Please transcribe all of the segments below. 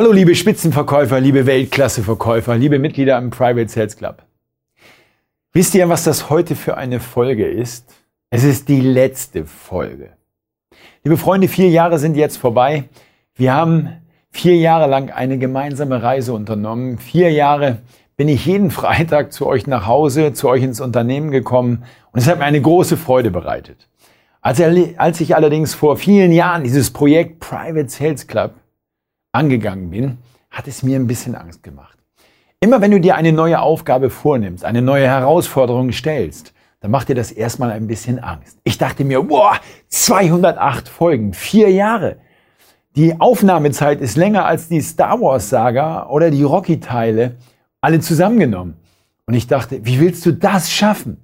Hallo liebe Spitzenverkäufer, liebe Weltklasseverkäufer, liebe Mitglieder im Private Sales Club. Wisst ihr, was das heute für eine Folge ist? Es ist die letzte Folge. Liebe Freunde, vier Jahre sind jetzt vorbei. Wir haben vier Jahre lang eine gemeinsame Reise unternommen. Vier Jahre bin ich jeden Freitag zu euch nach Hause, zu euch ins Unternehmen gekommen und es hat mir eine große Freude bereitet. Als, ich allerdings vor vielen Jahren dieses Projekt Private Sales Club angegangen bin, hat es mir ein bisschen Angst gemacht. Immer wenn du dir eine neue Aufgabe vornimmst, eine neue Herausforderung stellst, dann macht dir das erstmal ein bisschen Angst. Ich dachte mir, boah, 208 Folgen, vier Jahre. Die Aufnahmezeit ist länger als die Star Wars Saga oder die Rocky Teile, alle zusammengenommen. Und ich dachte, wie willst du das schaffen?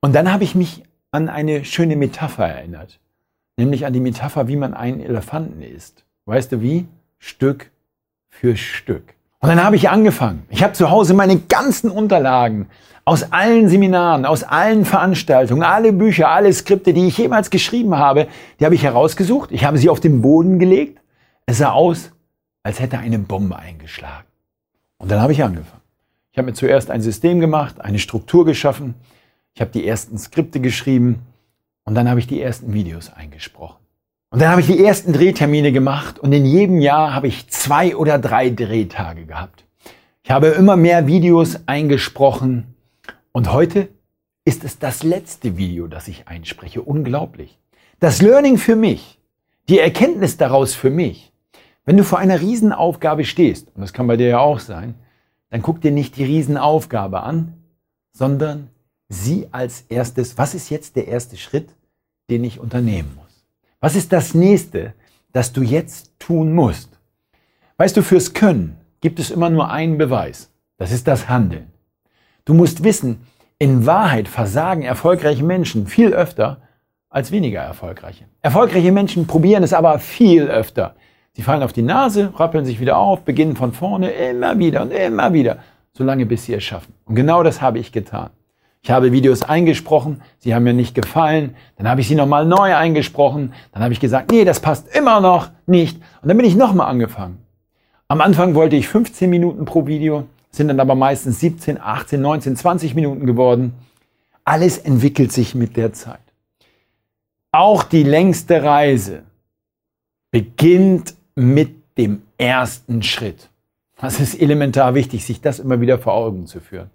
Und dann habe ich mich an eine schöne Metapher erinnert. Nämlich an die Metapher, wie man einen Elefanten isst. Weißt du wie? Stück für Stück. Und dann habe ich angefangen. Ich habe zu Hause meine ganzen Unterlagen aus allen Seminaren, aus allen Veranstaltungen, alle Bücher, alle Skripte, die ich jemals geschrieben habe, die habe ich herausgesucht. Ich habe sie auf den Boden gelegt. Es sah aus, als hätte eine Bombe eingeschlagen. Und dann habe ich angefangen. Ich habe mir zuerst ein System gemacht, eine Struktur geschaffen. Ich habe die ersten Skripte geschrieben und dann habe ich die ersten Videos eingesprochen. Und dann habe ich die ersten Drehtermine gemacht und in jedem Jahr habe ich zwei oder drei Drehtage gehabt. Ich habe immer mehr Videos eingesprochen und heute ist es das letzte Video, das ich einspreche. Unglaublich. Das Learning für mich, die Erkenntnis daraus für mich. Wenn du vor einer Riesenaufgabe stehst, und das kann bei dir ja auch sein, dann guck dir nicht die Riesenaufgabe an, sondern sieh als erstes, was ist jetzt der erste Schritt, den ich unternehmen muss. Was ist das nächste, das du jetzt tun musst? Weißt du, fürs Können gibt es immer nur einen Beweis. Das ist das Handeln. Du musst wissen, in Wahrheit versagen erfolgreiche Menschen viel öfter als weniger erfolgreiche. Erfolgreiche Menschen probieren es aber viel öfter. Sie fallen auf die Nase, rappeln sich wieder auf, beginnen von vorne immer wieder und immer wieder, solange bis sie es schaffen. Und genau das habe ich getan. Ich habe Videos eingesprochen, sie haben mir nicht gefallen, dann habe ich sie nochmal neu eingesprochen, dann habe ich gesagt, nee, das passt immer noch nicht. Und dann bin ich nochmal angefangen. Am Anfang wollte ich 15 Minuten pro Video, sind dann aber meistens 17, 18, 19, 20 Minuten geworden. Alles entwickelt sich mit der Zeit. Auch die längste Reise beginnt mit dem ersten Schritt. Das ist elementar wichtig, sich das immer wieder vor Augen zu führen.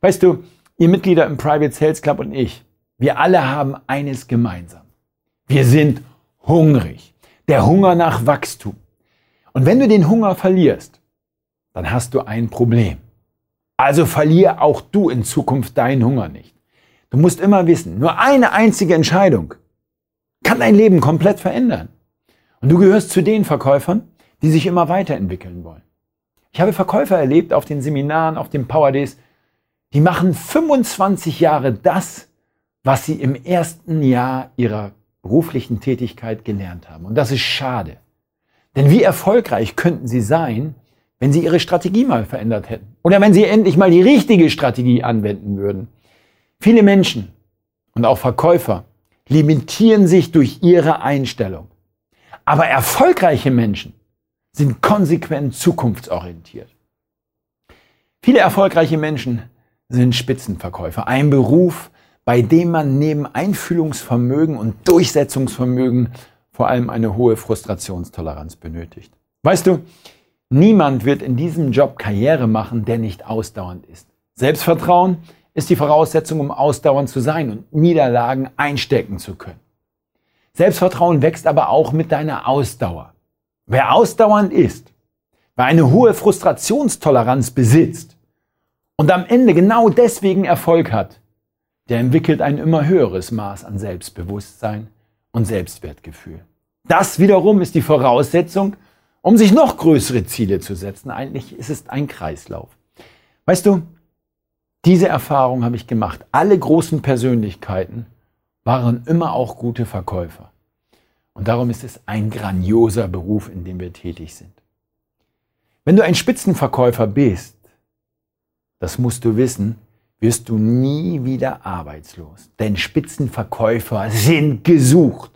Weißt du, Ihr Mitglieder im Private Sales Club und ich, wir alle haben eines gemeinsam. Wir sind hungrig. Der Hunger nach Wachstum. Und wenn du den Hunger verlierst, dann hast du ein Problem. Also verlier auch du in Zukunft deinen Hunger nicht. Du musst immer wissen, nur eine einzige Entscheidung kann dein Leben komplett verändern. Und du gehörst zu den Verkäufern, die sich immer weiterentwickeln wollen. Ich habe Verkäufer erlebt auf den Seminaren, auf den Power Days, die machen 25 Jahre das, was sie im ersten Jahr ihrer beruflichen Tätigkeit gelernt haben. Und das ist schade. Denn wie erfolgreich könnten sie sein, wenn sie ihre Strategie mal verändert hätten? Oder wenn sie endlich mal die richtige Strategie anwenden würden? Viele Menschen und auch Verkäufer limitieren sich durch ihre Einstellung. Aber erfolgreiche Menschen sind konsequent zukunftsorientiert. Viele erfolgreiche Menschen sind Spitzenverkäufer. Ein Beruf, bei dem man neben Einfühlungsvermögen und Durchsetzungsvermögen vor allem eine hohe Frustrationstoleranz benötigt. Weißt du, niemand wird in diesem Job Karriere machen, der nicht ausdauernd ist. Selbstvertrauen ist die Voraussetzung, um ausdauernd zu sein und Niederlagen einstecken zu können. Selbstvertrauen wächst aber auch mit deiner Ausdauer. Wer ausdauernd ist, wer eine hohe Frustrationstoleranz besitzt, und am Ende genau deswegen Erfolg hat, der entwickelt ein immer höheres Maß an Selbstbewusstsein und Selbstwertgefühl. Das wiederum ist die Voraussetzung, um sich noch größere Ziele zu setzen. Eigentlich ist es ein Kreislauf. Weißt du, diese Erfahrung habe ich gemacht. Alle großen Persönlichkeiten waren immer auch gute Verkäufer. Und darum ist es ein grandioser Beruf, in dem wir tätig sind. Wenn du ein Spitzenverkäufer bist, das musst du wissen, wirst du nie wieder arbeitslos. Denn Spitzenverkäufer sind gesucht.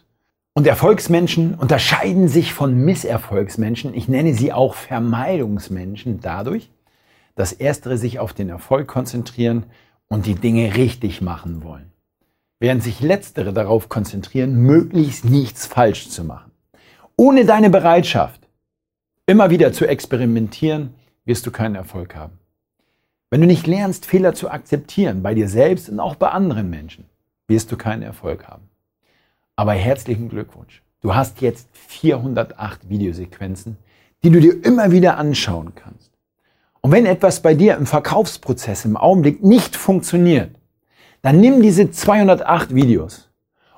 Und Erfolgsmenschen unterscheiden sich von Misserfolgsmenschen. Ich nenne sie auch Vermeidungsmenschen dadurch, dass erstere sich auf den Erfolg konzentrieren und die Dinge richtig machen wollen, während sich letztere darauf konzentrieren, möglichst nichts falsch zu machen. Ohne deine Bereitschaft, immer wieder zu experimentieren, wirst du keinen Erfolg haben. Wenn du nicht lernst, Fehler zu akzeptieren, bei dir selbst und auch bei anderen Menschen, wirst du keinen Erfolg haben. Aber herzlichen Glückwunsch. Du hast jetzt 408 Videosequenzen, die du dir immer wieder anschauen kannst. Und wenn etwas bei dir im Verkaufsprozess im Augenblick nicht funktioniert, dann nimm diese 208 Videos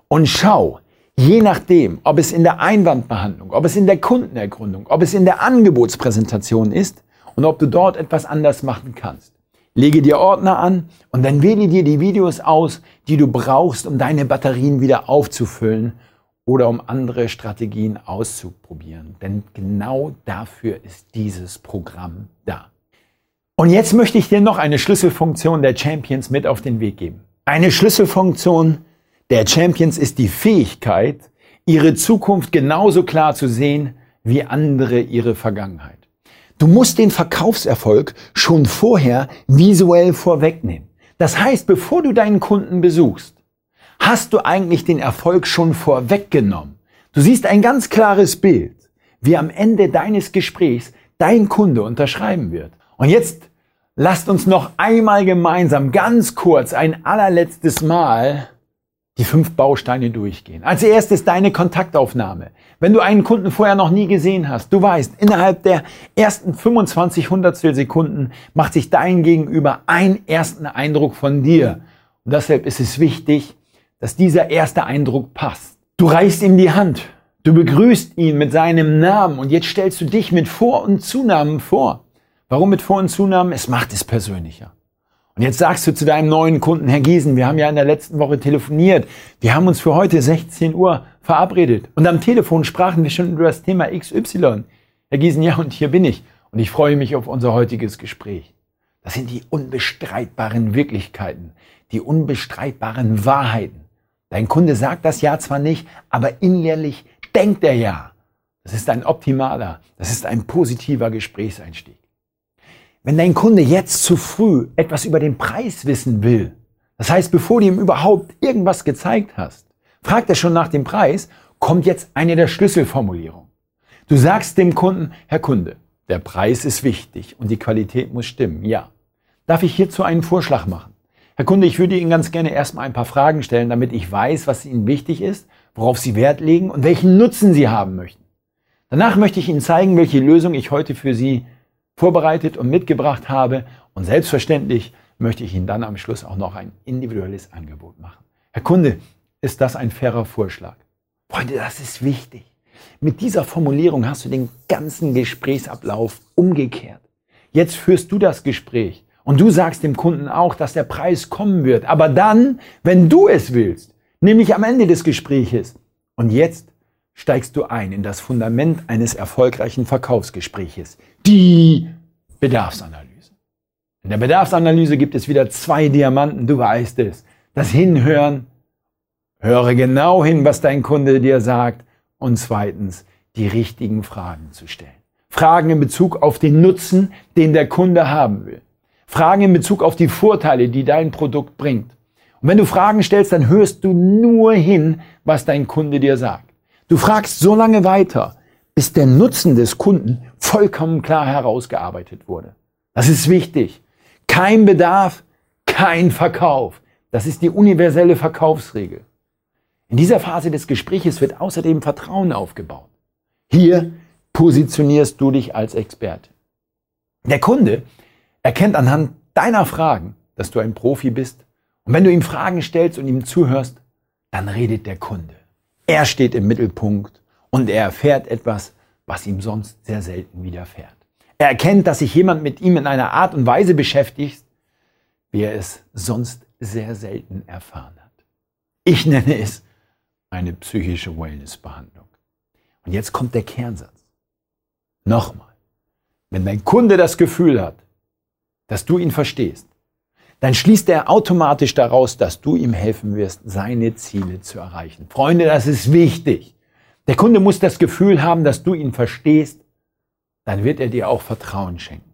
und schau, je nachdem, ob es in der Einwandbehandlung, ob es in der Kundenergründung, ob es in der Angebotspräsentation ist und ob du dort etwas anders machen kannst. Lege dir Ordner an und dann wähle dir die Videos aus, die du brauchst, um deine Batterien wieder aufzufüllen oder um andere Strategien auszuprobieren. Denn genau dafür ist dieses Programm da. Und jetzt möchte ich dir noch eine Schlüsselfunktion der Champions mit auf den Weg geben. Eine Schlüsselfunktion der Champions ist die Fähigkeit, ihre Zukunft genauso klar zu sehen wie andere ihre Vergangenheit. Du musst den Verkaufserfolg schon vorher visuell vorwegnehmen. Das heißt, bevor du deinen Kunden besuchst, hast du eigentlich den Erfolg schon vorweggenommen. Du siehst ein ganz klares Bild, wie am Ende deines Gesprächs dein Kunde unterschreiben wird. Und jetzt lasst uns noch einmal gemeinsam ganz kurz ein allerletztes Mal die fünf Bausteine durchgehen. Als erstes deine Kontaktaufnahme. Wenn du einen Kunden vorher noch nie gesehen hast, du weißt, innerhalb der ersten 25 Hundertstel Sekunden macht sich dein Gegenüber einen ersten Eindruck von dir. Und deshalb ist es wichtig, dass dieser erste Eindruck passt. Du reichst ihm die Hand. Du begrüßt ihn mit seinem Namen und jetzt stellst du dich mit Vor- und Zunamen vor. Warum mit Vor- und Zunamen? Es macht es persönlicher. Und jetzt sagst du zu deinem neuen Kunden, Herr Giesen, wir haben ja in der letzten Woche telefoniert. Wir haben uns für heute 16 Uhr verabredet. Und am Telefon sprachen wir schon über das Thema XY. Herr Giesen, ja, und hier bin ich. Und ich freue mich auf unser heutiges Gespräch. Das sind die unbestreitbaren Wirklichkeiten, die unbestreitbaren Wahrheiten. Dein Kunde sagt das ja zwar nicht, aber innerlich denkt er ja. Das ist ein optimaler, das ist ein positiver Gesprächseinstieg. Wenn dein Kunde jetzt zu früh etwas über den Preis wissen will, das heißt, bevor du ihm überhaupt irgendwas gezeigt hast, fragt er schon nach dem Preis, kommt jetzt eine der Schlüsselformulierungen. Du sagst dem Kunden, Herr Kunde, der Preis ist wichtig und die Qualität muss stimmen, ja. Darf ich hierzu einen Vorschlag machen? Herr Kunde, ich würde Ihnen ganz gerne erstmal ein paar Fragen stellen, damit ich weiß, was Ihnen wichtig ist, worauf Sie Wert legen und welchen Nutzen Sie haben möchten. Danach möchte ich Ihnen zeigen, welche Lösung ich heute für Sie vorbereitet und mitgebracht habe. Und selbstverständlich möchte ich Ihnen dann am Schluss auch noch ein individuelles Angebot machen. Herr Kunde, ist das ein fairer Vorschlag? Freunde, das ist wichtig. Mit dieser Formulierung hast du den ganzen Gesprächsablauf umgekehrt. Jetzt führst du das Gespräch und du sagst dem Kunden auch, dass der Preis kommen wird. Aber dann, wenn du es willst, nämlich am Ende des Gespräches. Und jetzt steigst du ein in das Fundament eines erfolgreichen Verkaufsgespräches, die Bedarfsanalyse. In der Bedarfsanalyse gibt es wieder zwei Diamanten, du weißt es. Das Hinhören, höre genau hin, was dein Kunde dir sagt. Und zweitens, die richtigen Fragen zu stellen. Fragen in Bezug auf den Nutzen, den der Kunde haben will. Fragen in Bezug auf die Vorteile, die dein Produkt bringt. Und wenn du Fragen stellst, dann hörst du nur hin, was dein Kunde dir sagt. Du fragst so lange weiter, bis der Nutzen des Kunden vollkommen klar herausgearbeitet wurde. Das ist wichtig. Kein Bedarf, kein Verkauf. Das ist die universelle Verkaufsregel. In dieser Phase des Gespräches wird außerdem Vertrauen aufgebaut. Hier positionierst du dich als Experte. Der Kunde erkennt anhand deiner Fragen, dass du ein Profi bist. Und wenn du ihm Fragen stellst und ihm zuhörst, dann redet der Kunde. Er steht im Mittelpunkt und er erfährt etwas, was ihm sonst sehr selten widerfährt. Er erkennt, dass sich jemand mit ihm in einer Art und Weise beschäftigt, wie er es sonst sehr selten erfahren hat. Ich nenne es eine psychische Wellness-Behandlung. Und jetzt kommt der Kernsatz. Nochmal. Wenn dein Kunde das Gefühl hat, dass du ihn verstehst, dann schließt er automatisch daraus, dass du ihm helfen wirst, seine Ziele zu erreichen. Freunde, das ist wichtig. Der Kunde muss das Gefühl haben, dass du ihn verstehst. Dann wird er dir auch Vertrauen schenken.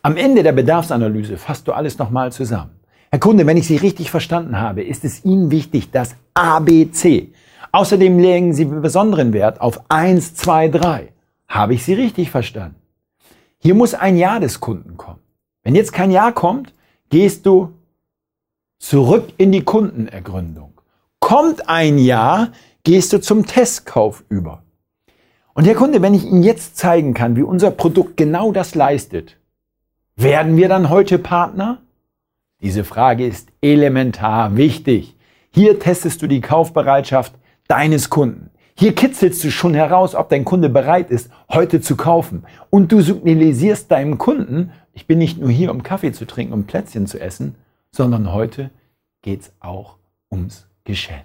Am Ende der Bedarfsanalyse fasst du alles nochmal zusammen. Herr Kunde, wenn ich Sie richtig verstanden habe, ist es Ihnen wichtig, dass ABC. Außerdem legen Sie besonderen Wert auf 1, 2, 3. Habe ich Sie richtig verstanden? Hier muss ein Ja des Kunden kommen. Wenn jetzt kein Ja kommt, gehst du zurück in die Kundenergründung. Kommt ein Ja, gehst du zum Testkauf über. Und Herr Kunde, wenn ich Ihnen jetzt zeigen kann, wie unser Produkt genau das leistet, werden wir dann heute Partner? Diese Frage ist elementar wichtig. Hier testest du die Kaufbereitschaft deines Kunden. Hier kitzelst du schon heraus, ob dein Kunde bereit ist, heute zu kaufen. Und du signalisierst deinem Kunden, ich bin nicht nur hier, um Kaffee zu trinken, um Plätzchen zu essen, sondern heute geht es auch ums Geschäft.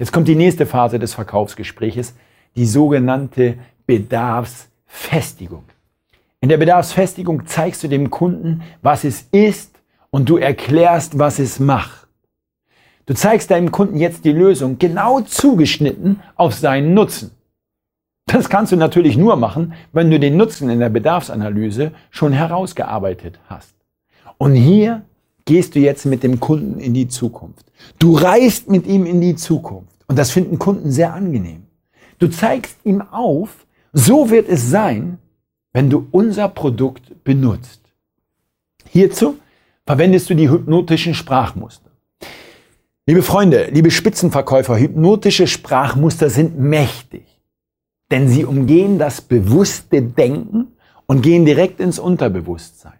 Jetzt kommt die nächste Phase des Verkaufsgespräches, die sogenannte Bedarfsfestigung. In der Bedarfsfestigung zeigst du dem Kunden, was es ist und du erklärst, was es macht. Du zeigst deinem Kunden jetzt die Lösung genau zugeschnitten auf seinen Nutzen. Das kannst du natürlich nur machen, wenn du den Nutzen in der Bedarfsanalyse schon herausgearbeitet hast. Und hier gehst du jetzt mit dem Kunden in die Zukunft. Du reist mit ihm in die Zukunft. Und das finden Kunden sehr angenehm. Du zeigst ihm auf, so wird es sein, wenn du unser Produkt benutzt. Hierzu verwendest du die hypnotischen Sprachmuster. Liebe Freunde, liebe Spitzenverkäufer, hypnotische Sprachmuster sind mächtig, denn sie umgehen das bewusste Denken und gehen direkt ins Unterbewusstsein.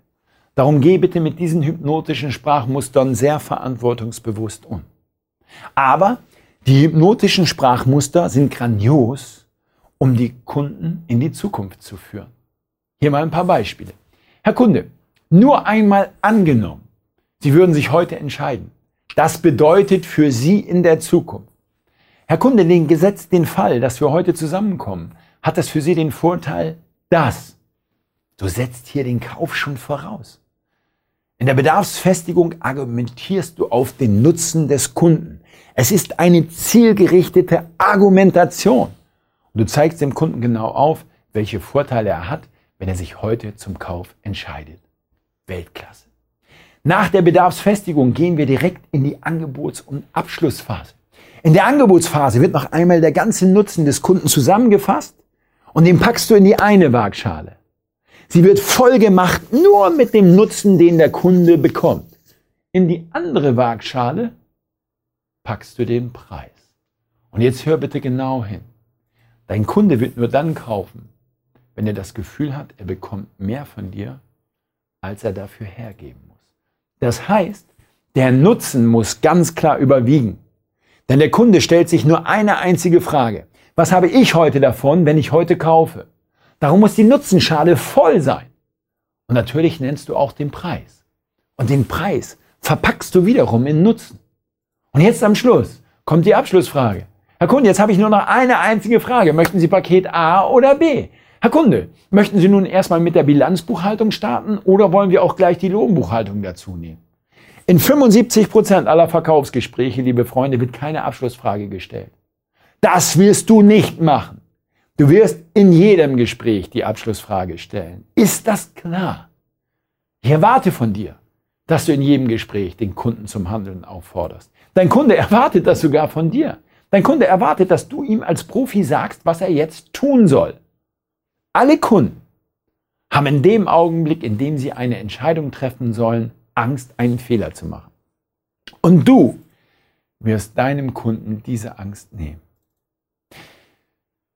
Darum geh bitte mit diesen hypnotischen Sprachmustern sehr verantwortungsbewusst um. Aber die hypnotischen Sprachmuster sind grandios, um die Kunden in die Zukunft zu führen. Hier mal ein paar Beispiele. Herr Kunde, nur einmal angenommen, Sie würden sich heute entscheiden. Das bedeutet für Sie in der Zukunft. Herr Kunde, den Gesetz, den Fall, dass wir heute zusammenkommen, hat das für Sie den Vorteil, dass du setzt hier den Kauf schon voraus. In der Bedarfsfestigung argumentierst du auf den Nutzen des Kunden. Es ist eine zielgerichtete Argumentation. Und du zeigst dem Kunden genau auf, welche Vorteile er hat, wenn er sich heute zum Kauf entscheidet. Weltklasse. Nach der Bedarfsfestigung gehen wir direkt in die Angebots- und Abschlussphase. In der Angebotsphase wird noch einmal der ganze Nutzen des Kunden zusammengefasst und den packst du in die eine Waagschale. Sie wird voll gemacht nur mit dem Nutzen, den der Kunde bekommt. In die andere Waagschale packst du den Preis. Und jetzt hör bitte genau hin. Dein Kunde wird nur dann kaufen, wenn er das Gefühl hat, er bekommt mehr von dir, als er dafür hergeben muss. Das heißt, der Nutzen muss ganz klar überwiegen. Denn der Kunde stellt sich nur eine einzige Frage. Was habe ich heute davon, wenn ich heute kaufe? Darum muss die Nutzenschale voll sein. Und natürlich nennst du auch den Preis. Und den Preis verpackst du wiederum in Nutzen. Und jetzt am Schluss kommt die Abschlussfrage. Herr Kunde, jetzt habe ich nur noch eine einzige Frage. Möchten Sie Paket A oder B? Herr Kunde, möchten Sie nun erstmal mit der Bilanzbuchhaltung starten oder wollen wir auch gleich die Lohnbuchhaltung dazu nehmen? In 75 Prozent aller Verkaufsgespräche, liebe Freunde, wird keine Abschlussfrage gestellt. Das wirst du nicht machen. Du wirst in jedem Gespräch die Abschlussfrage stellen. Ist das klar? Ich erwarte von dir, dass du in jedem Gespräch den Kunden zum Handeln aufforderst. Dein Kunde erwartet das sogar von dir. Dein Kunde erwartet, dass du ihm als Profi sagst, was er jetzt tun soll. Alle Kunden haben in dem Augenblick, in dem sie eine Entscheidung treffen sollen, Angst, einen Fehler zu machen. Und du wirst deinem Kunden diese Angst nehmen.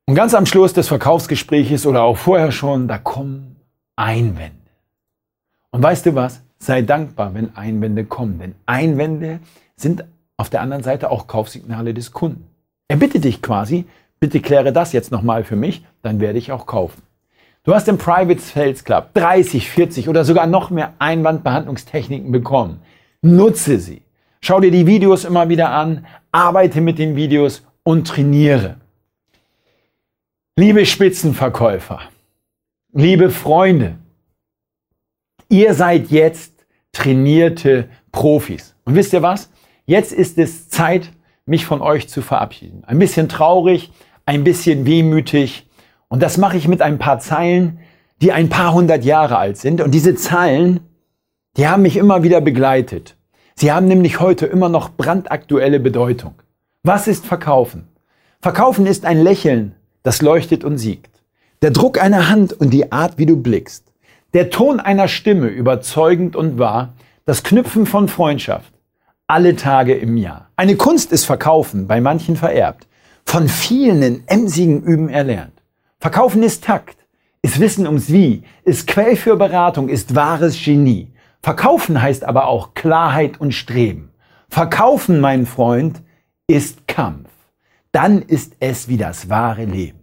Und ganz am Schluss des Verkaufsgespräches oder auch vorher schon, da kommen Einwände. Und weißt du was? Sei dankbar, wenn Einwände kommen, denn Einwände sind auf der anderen Seite auch Kaufsignale des Kunden. Er bittet dich quasi, bitte kläre das jetzt nochmal für mich, dann werde ich auch kaufen. Du hast im Private Sales Club 30, 40 oder sogar noch mehr Einwandbehandlungstechniken bekommen. Nutze sie. Schau dir die Videos immer wieder an, arbeite mit den Videos und trainiere. Liebe Spitzenverkäufer, liebe Freunde, ihr seid jetzt trainierte Profis. Und wisst ihr was? Jetzt ist es Zeit, mich von euch zu verabschieden. Ein bisschen traurig, ein bisschen wehmütig. Und das mache ich mit ein paar Zeilen, die ein paar hundert Jahre alt sind. Und diese Zeilen, die haben mich immer wieder begleitet. Sie haben nämlich heute immer noch brandaktuelle Bedeutung. Was ist Verkaufen? Verkaufen ist ein Lächeln, das leuchtet und siegt. Der Druck einer Hand und die Art, wie du blickst. Der Ton einer Stimme, überzeugend und wahr. Das Knüpfen von Freundschaft. Alle Tage im Jahr. Eine Kunst ist Verkaufen, bei manchen vererbt. Von vielen in emsigen Üben erlernt. Verkaufen ist Takt, ist Wissen ums Wie, ist Quell für Beratung, ist wahres Genie. Verkaufen heißt aber auch Klarheit und Streben. Verkaufen, mein Freund, ist Kampf. Dann ist es wie das wahre Leben.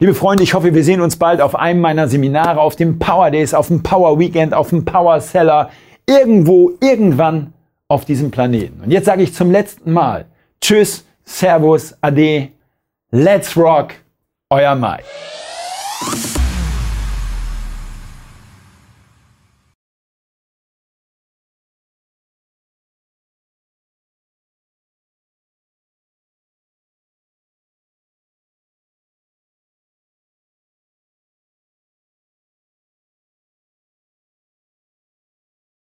Liebe Freunde, ich hoffe, wir sehen uns bald auf einem meiner Seminare, auf dem Power Days, auf dem Power Weekend, auf dem Power Seller, irgendwo, irgendwann auf diesem Planeten. Und jetzt sage ich zum letzten Mal Tschüss, Servus, Ade, Let's Rock, euer Mai.